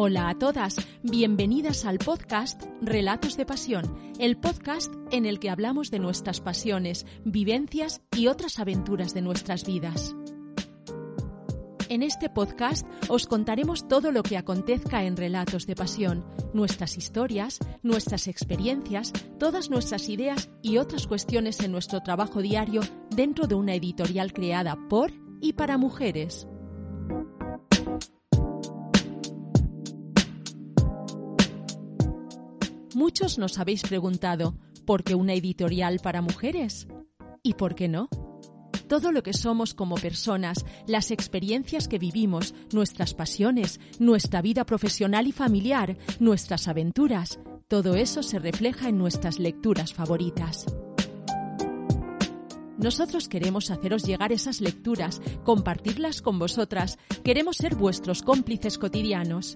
Hola a todas, bienvenidas al podcast Relatos de Pasión, el podcast en el que hablamos de nuestras pasiones, vivencias y otras aventuras de nuestras vidas. En este podcast os contaremos todo lo que acontezca en Relatos de Pasión, nuestras historias, nuestras experiencias, todas nuestras ideas y otras cuestiones en nuestro trabajo diario dentro de una editorial creada por y para mujeres. Muchos nos habéis preguntado, ¿por qué una editorial para mujeres? ¿Y por qué no? Todo lo que somos como personas, las experiencias que vivimos, nuestras pasiones, nuestra vida profesional y familiar, nuestras aventuras, todo eso se refleja en nuestras lecturas favoritas. Nosotros queremos haceros llegar esas lecturas, compartirlas con vosotras, queremos ser vuestros cómplices cotidianos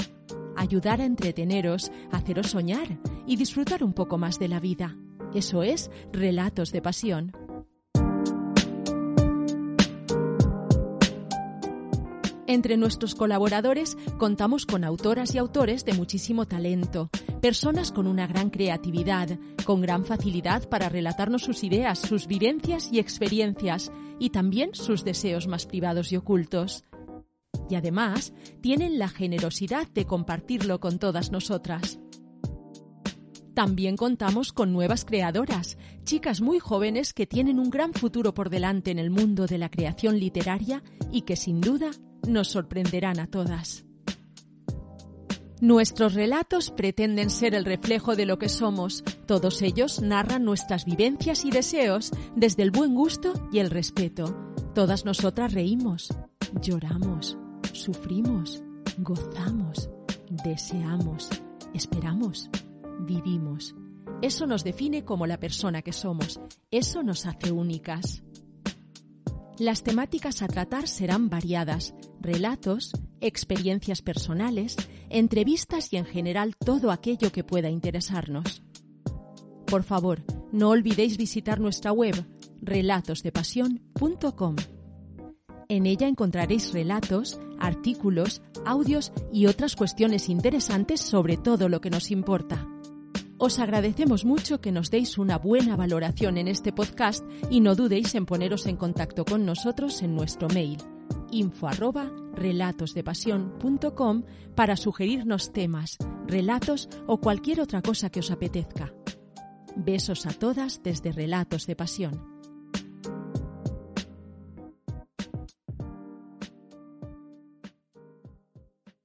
ayudar a entreteneros, haceros soñar y disfrutar un poco más de la vida. Eso es Relatos de Pasión. Entre nuestros colaboradores contamos con autoras y autores de muchísimo talento, personas con una gran creatividad, con gran facilidad para relatarnos sus ideas, sus vivencias y experiencias, y también sus deseos más privados y ocultos y además tienen la generosidad de compartirlo con todas nosotras. También contamos con nuevas creadoras, chicas muy jóvenes que tienen un gran futuro por delante en el mundo de la creación literaria y que sin duda nos sorprenderán a todas. Nuestros relatos pretenden ser el reflejo de lo que somos. Todos ellos narran nuestras vivencias y deseos desde el buen gusto y el respeto. Todas nosotras reímos, lloramos, sufrimos, gozamos, deseamos, esperamos, vivimos. Eso nos define como la persona que somos. Eso nos hace únicas. Las temáticas a tratar serán variadas, relatos, experiencias personales, entrevistas y en general todo aquello que pueda interesarnos. Por favor, no olvidéis visitar nuestra web relatosdepasión.com. En ella encontraréis relatos, artículos, audios y otras cuestiones interesantes sobre todo lo que nos importa. Os agradecemos mucho que nos deis una buena valoración en este podcast y no dudéis en poneros en contacto con nosotros en nuestro mail info para sugerirnos temas, relatos o cualquier otra cosa que os apetezca. Besos a todas desde Relatos de Pasión.